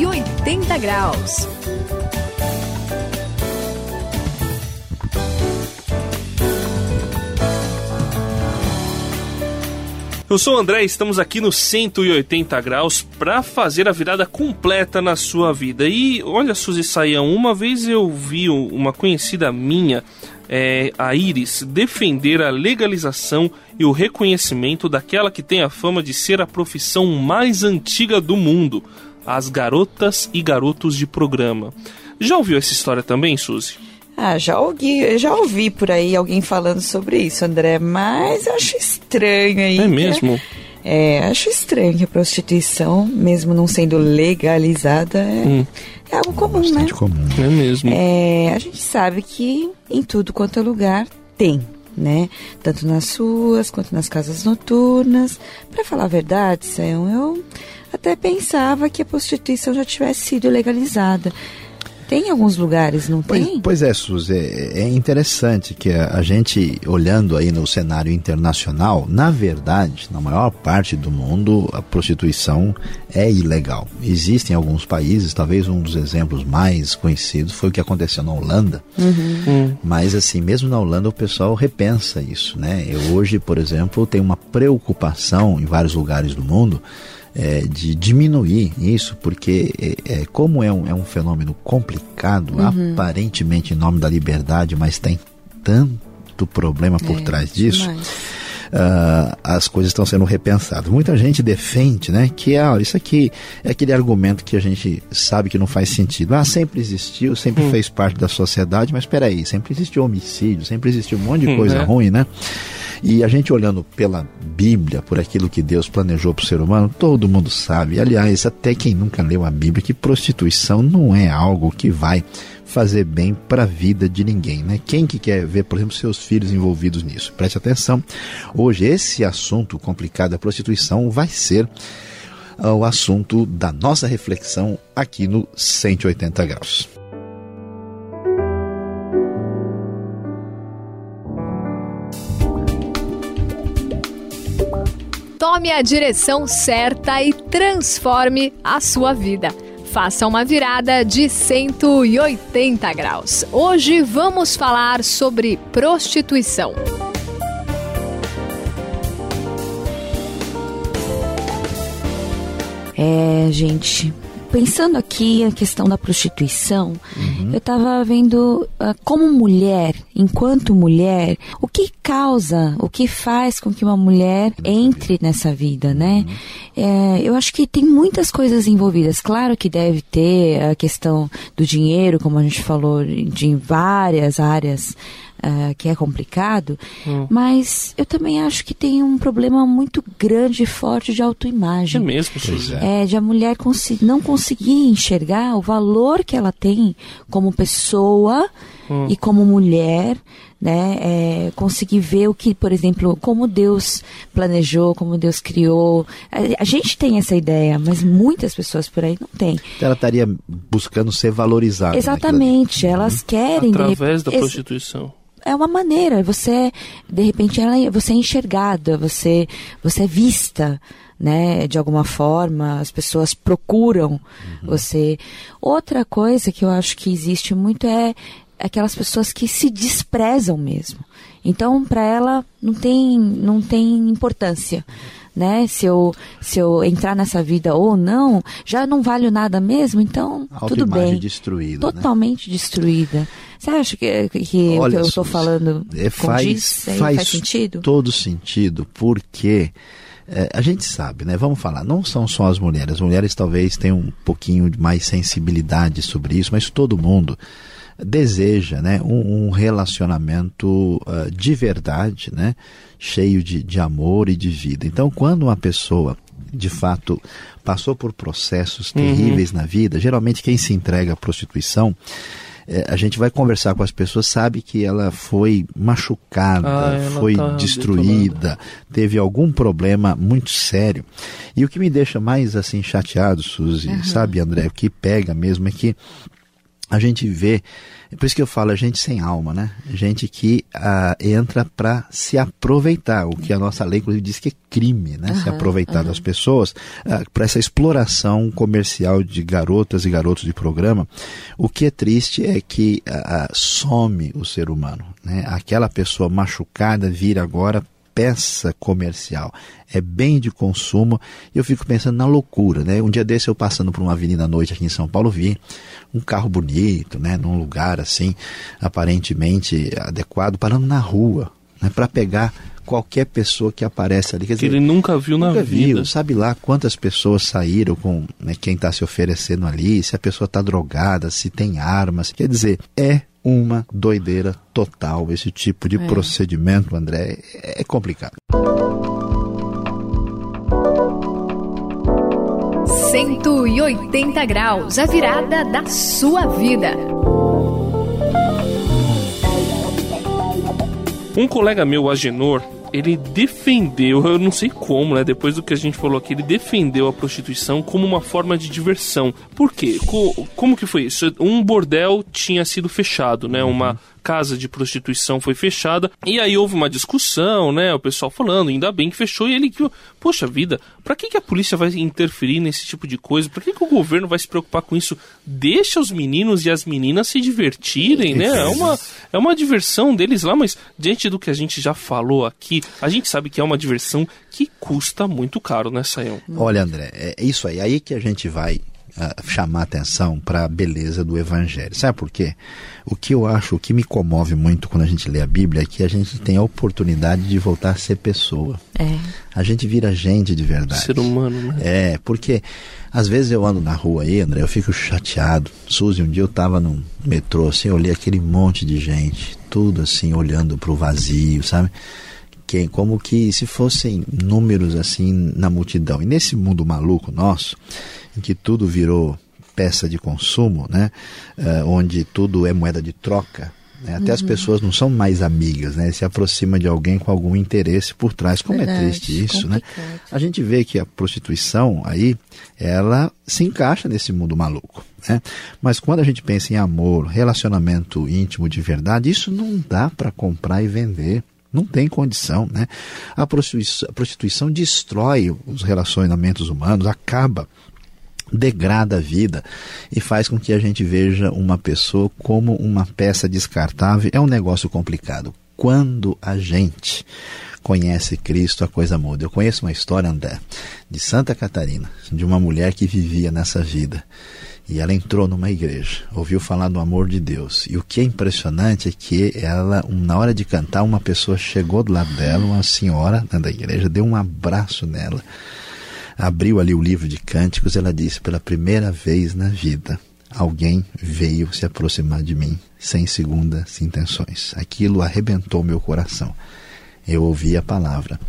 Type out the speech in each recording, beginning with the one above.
180 graus. Eu sou o André, estamos aqui no 180 graus para fazer a virada completa na sua vida. E olha, Suzy Saião, uma vez eu vi uma conhecida minha, é, a Iris, defender a legalização e o reconhecimento daquela que tem a fama de ser a profissão mais antiga do mundo, as garotas e garotos de programa. Já ouviu essa história também, Suzy? Ah, já ouvi, já ouvi por aí alguém falando sobre isso, André, mas acho estranho aí. É mesmo? É, acho estranho que a prostituição, mesmo não sendo legalizada, é, hum. é algo comum, né? Bastante né? comum. É mesmo. É, a gente sabe que em tudo quanto é lugar tem, né? Tanto nas ruas quanto nas casas noturnas. Para falar a verdade, eu até pensava que a prostituição já tivesse sido legalizada. Tem alguns lugares, não pois, tem? Pois é, Suzy, é, é interessante que a, a, gente, olhando aí no cenário internacional, na verdade, na maior parte do mundo, a prostituição é ilegal. Existem alguns países, talvez um dos exemplos mais conhecidos foi o que aconteceu na Holanda. Uhum. Hum. Mas assim, mesmo na Holanda o pessoal repensa isso, né? Eu hoje, por exemplo, tenho uma preocupação em vários lugares do mundo é, de diminuir isso, porque é, é, como é um, é um fenômeno complicado, uhum. aparentemente em nome da liberdade, mas tem tanto problema por é, trás disso. Uh, as coisas estão sendo repensadas. Muita gente defende, né, que ah, isso aqui é aquele argumento que a gente sabe que não faz sentido. Ah, sempre existiu, sempre hum. fez parte da sociedade, mas espera aí, sempre existiu homicídio, sempre existiu um monte de hum, coisa é. ruim, né? E a gente olhando pela Bíblia, por aquilo que Deus planejou para o ser humano, todo mundo sabe, aliás, até quem nunca leu a Bíblia, que prostituição não é algo que vai fazer bem para a vida de ninguém, né? Quem que quer ver, por exemplo, seus filhos envolvidos nisso? Preste atenção. Hoje esse assunto complicado da prostituição vai ser uh, o assunto da nossa reflexão aqui no 180 graus. Tome a direção certa e transforme a sua vida. Faça uma virada de 180 graus. Hoje vamos falar sobre prostituição. É, gente, pensando aqui a questão da prostituição, uhum. eu estava vendo uh, como mulher, enquanto mulher, o que causa, o que faz com que uma mulher entre nessa vida, né? Uhum. É, eu acho que tem muitas coisas envolvidas. Claro que deve ter a questão do dinheiro, como a gente falou, de várias áreas uh, que é complicado, hum. mas eu também acho que tem um problema muito grande e forte de autoimagem. É mesmo, pois é. é. De a mulher não conseguir enxergar o valor que ela tem como pessoa hum. e como mulher, né? É, conseguir ver o que, por exemplo, como Deus planejou, como Deus criou. A, a, gente tem essa ideia, mas muitas pessoas por aí não têm. Ela estaria buscando ser valorizada. Exatamente, elas querem. Através da prostituição é uma maneira, você de repente ela, você é enxergada, você você é vista, né, de alguma forma, as pessoas procuram uhum. você. Outra coisa que eu acho que existe muito é aquelas pessoas que se desprezam mesmo. Então, para ela não tem não tem importância. Né? Se eu, se eu entrar nessa vida ou não, já não vale nada mesmo, então tudo bem. destruída. Né? Totalmente né? destruída. Você acha que, que Olha, o que eu estou falando é, faz, faz, faz sentido? Todo sentido, porque é, a gente sabe, né? Vamos falar, não são só as mulheres. As mulheres talvez tenham um pouquinho mais sensibilidade sobre isso, mas todo mundo deseja né, um, um relacionamento uh, de verdade, né, cheio de, de amor e de vida. Então, quando uma pessoa de fato passou por processos uhum. terríveis uhum. na vida, geralmente quem se entrega à prostituição é, a gente vai conversar com as pessoas, sabe que ela foi machucada, ah, foi tá destruída, teve algum problema muito sério. E o que me deixa mais assim chateado, Suzy, uhum. sabe, André, o que pega mesmo é que a gente vê, é por isso que eu falo, a gente sem alma, né? Gente que uh, entra para se aproveitar, o que a nossa lei, inclusive, diz que é crime, né? Uhum, se aproveitar uhum. das pessoas, uh, para essa exploração comercial de garotas e garotos de programa. O que é triste é que uh, some o ser humano, né? Aquela pessoa machucada vira agora peça comercial, é bem de consumo. Eu fico pensando na loucura, né? Um dia desse eu passando por uma avenida à noite aqui em São Paulo, vi um carro bonito, né? Num lugar assim, aparentemente adequado, parando na rua, né? Para pegar qualquer pessoa que aparece ali. Quer que dizer, ele nunca viu nunca na viu, vida. Sabe lá quantas pessoas saíram com né, quem está se oferecendo ali, se a pessoa está drogada, se tem armas. Quer dizer, é uma doideira total. Esse tipo de é. procedimento, André, é complicado. Cento e oitenta graus, a virada da sua vida. Um colega meu, Agenor, ele defendeu, eu não sei como, né? Depois do que a gente falou aqui, ele defendeu a prostituição como uma forma de diversão. Por quê? Co como que foi isso? Um bordel tinha sido fechado, né? Uma casa de prostituição foi fechada. E aí houve uma discussão, né? O pessoal falando, ainda bem que fechou. E ele que, poxa vida, pra que, que a polícia vai interferir nesse tipo de coisa? Pra que, que o governo vai se preocupar com isso? Deixa os meninos e as meninas se divertirem, né? É uma, é uma diversão deles lá, mas diante do que a gente já falou aqui, a gente sabe que é uma diversão que custa muito caro, né, Sayão? Olha, André, é isso aí. Aí que a gente vai chamar atenção para a beleza do Evangelho. Sabe por quê? O que eu acho, o que me comove muito quando a gente lê a Bíblia é que a gente tem a oportunidade de voltar a ser pessoa. É. A gente vira gente de verdade. Ser humano, né? É, porque às vezes eu ando na rua aí, André, eu fico chateado. Suzy, um dia eu estava no metrô, assim, eu olhei aquele monte de gente, tudo assim, olhando para o vazio, sabe? Que, como que se fossem números assim na multidão. E nesse mundo maluco nosso, em que tudo virou peça de consumo, né? Uh, onde tudo é moeda de troca. Né? Até uhum. as pessoas não são mais amigas, né? Se aproxima de alguém com algum interesse por trás. Como é Verdade, é triste isso, né? complicado. né? A gente vê que a prostituição aí, ela se encaixa nesse mundo maluco. Né? Mas quando a gente pensa em amor, relacionamento íntimo de verdade, isso não dá para comprar e vender. Não tem condição, né? A prostituição, a prostituição destrói os relacionamentos humanos, acaba degrada a vida e faz com que a gente veja uma pessoa como uma peça descartável. É um negócio complicado. Quando a gente conhece Cristo, a coisa muda. Eu conheço uma história, André, de Santa Catarina, de uma mulher que vivia nessa vida. E ela entrou numa igreja, ouviu falar do amor de Deus. E o que é impressionante é que ela, na hora de cantar, uma pessoa chegou do lado dela, uma senhora da igreja, deu um abraço nela abriu ali o livro de cânticos, ela disse: pela primeira vez na vida, alguém veio se aproximar de mim sem segundas intenções. Aquilo arrebentou meu coração. Eu ouvi a palavra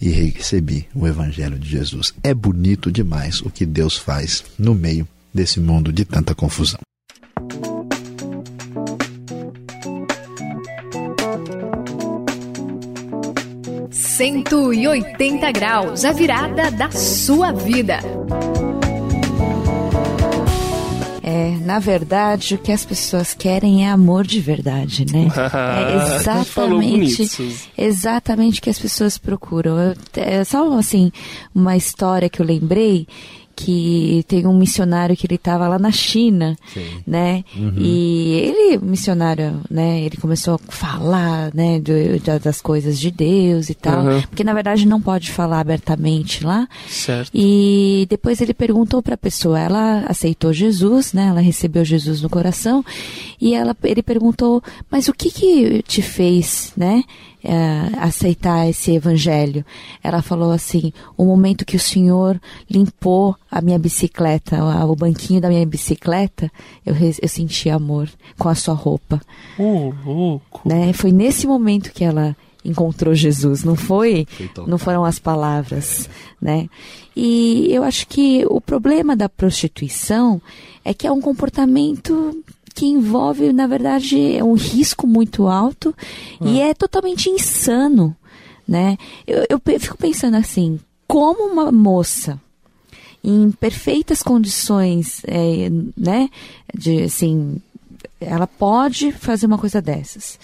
e recebi o Evangelho de Jesus. É bonito demais o que Deus faz no meio desse mundo de tanta confusão. 180 graus, a virada da sua vida. É, na verdade, o que as pessoas querem é amor de verdade, né? é exatamente, exatamente o que as pessoas procuram. É só assim uma história que eu lembrei que tem um missionário que ele estava lá na China, Sim. né? Uhum. E ele, missionário, né? Ele começou a falar, né? De, das coisas de Deus e tal, uhum. porque na verdade não pode falar abertamente lá. Certo. E depois ele perguntou para a pessoa, ela aceitou Jesus, né? Ela recebeu Jesus no coração e ela, ele perguntou, mas o que que te fez, né? Uh, aceitar esse evangelho. Ela falou assim: o momento que o Senhor limpou a minha bicicleta, o banquinho da minha bicicleta, eu, eu senti amor com a sua roupa. Oh, louco. Né? Foi nesse momento que ela encontrou Jesus, não foi? Não foram as palavras, né? E eu acho que o problema da prostituição é que é um comportamento que envolve, na verdade, um risco muito alto e ah. é totalmente insano, né? Eu, eu fico pensando assim, como uma moça em perfeitas condições, é, né, de assim ela pode fazer uma coisa dessas.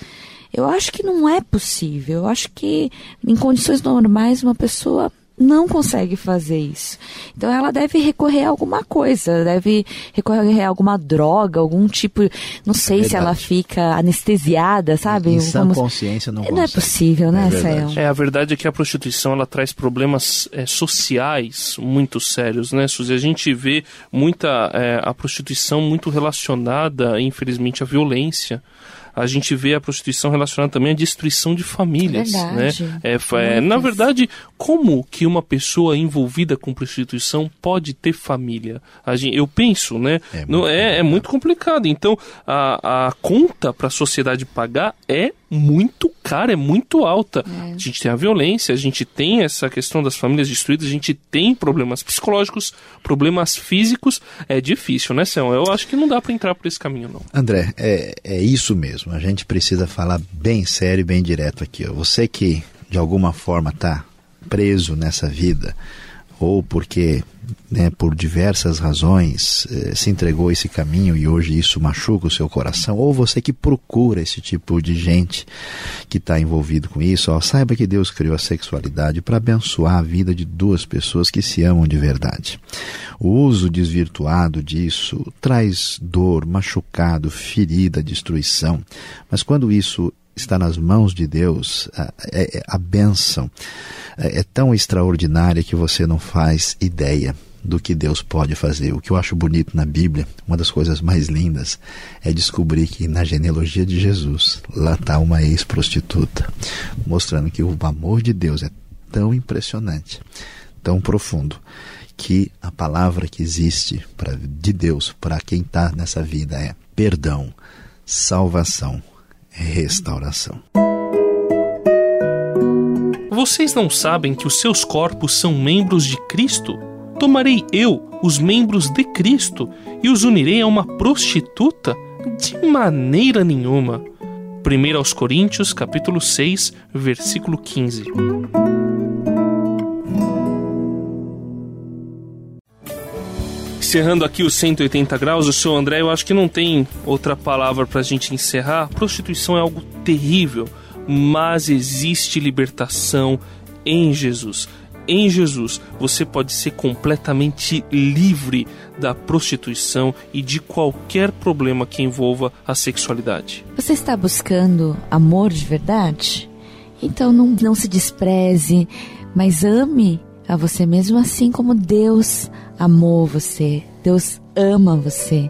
Eu acho que não é possível. Eu acho que em condições normais uma pessoa não consegue fazer isso. Então ela deve recorrer a alguma coisa, deve recorrer a alguma droga, algum tipo, não sei é se ela fica anestesiada, sabe? Em sã Vamos... consciência não, não é possível, né, é É, a verdade é que a prostituição ela traz problemas é, sociais muito sérios, né, Suzy? A gente vê muita é, a prostituição muito relacionada, infelizmente, à violência a gente vê a prostituição relacionada também à destruição de famílias. Verdade. Né? É, é, na verdade, como que uma pessoa envolvida com prostituição pode ter família? Gente, eu penso, né? É muito, é, é muito complicado. Então, a, a conta para a sociedade pagar é muito cara, é muito alta. É. A gente tem a violência, a gente tem essa questão das famílias destruídas, a gente tem problemas psicológicos, problemas físicos. É difícil, né, Céu? Eu acho que não dá para entrar por esse caminho, não. André, é, é isso mesmo. A gente precisa falar bem sério e bem direto aqui. Ó. Você que de alguma forma está preso nessa vida, ou porque né, por diversas razões eh, se entregou a esse caminho e hoje isso machuca o seu coração, ou você que procura esse tipo de gente que está envolvido com isso, ó, saiba que Deus criou a sexualidade para abençoar a vida de duas pessoas que se amam de verdade. O uso desvirtuado disso traz dor, machucado, ferida, destruição, mas quando isso está nas mãos de Deus, a, é, é, a bênção é, é tão extraordinária que você não faz ideia do que Deus pode fazer. O que eu acho bonito na Bíblia, uma das coisas mais lindas, é descobrir que na genealogia de Jesus, lá está uma ex-prostituta, mostrando que o amor de Deus é tão impressionante, tão profundo, que a palavra que existe pra, de Deus para quem está nessa vida é perdão, salvação, restauração. Vocês não sabem que os seus corpos são membros de Cristo? Tomarei eu os membros de Cristo e os unirei a uma prostituta? De maneira nenhuma. 1 aos Coríntios, capítulo 6, versículo 15. Encerrando aqui os 180 graus, o seu André, eu acho que não tem outra palavra para a gente encerrar. Prostituição é algo terrível, mas existe libertação em Jesus. Em Jesus, você pode ser completamente livre da prostituição e de qualquer problema que envolva a sexualidade. Você está buscando amor de verdade? Então não, não se despreze, mas ame a você mesmo assim como Deus amou você, Deus ama você.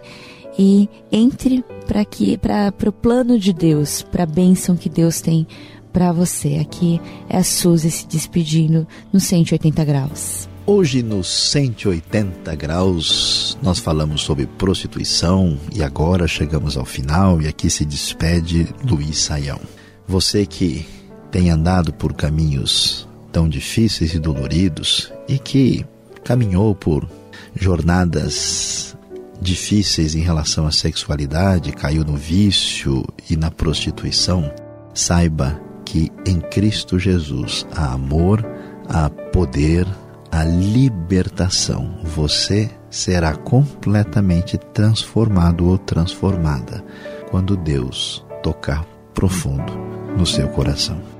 E entre para que para o plano de Deus, para a bênção que Deus tem para você. Aqui é a Suzy se despedindo no 180 graus. Hoje no 180 graus nós falamos sobre prostituição e agora chegamos ao final e aqui se despede Luiz Saião. Você que tem andado por caminhos tão difíceis e doloridos e que caminhou por jornadas difíceis em relação à sexualidade, caiu no vício e na prostituição, saiba que em Cristo Jesus há amor, há poder, há libertação. Você será completamente transformado ou transformada quando Deus tocar profundo no seu coração.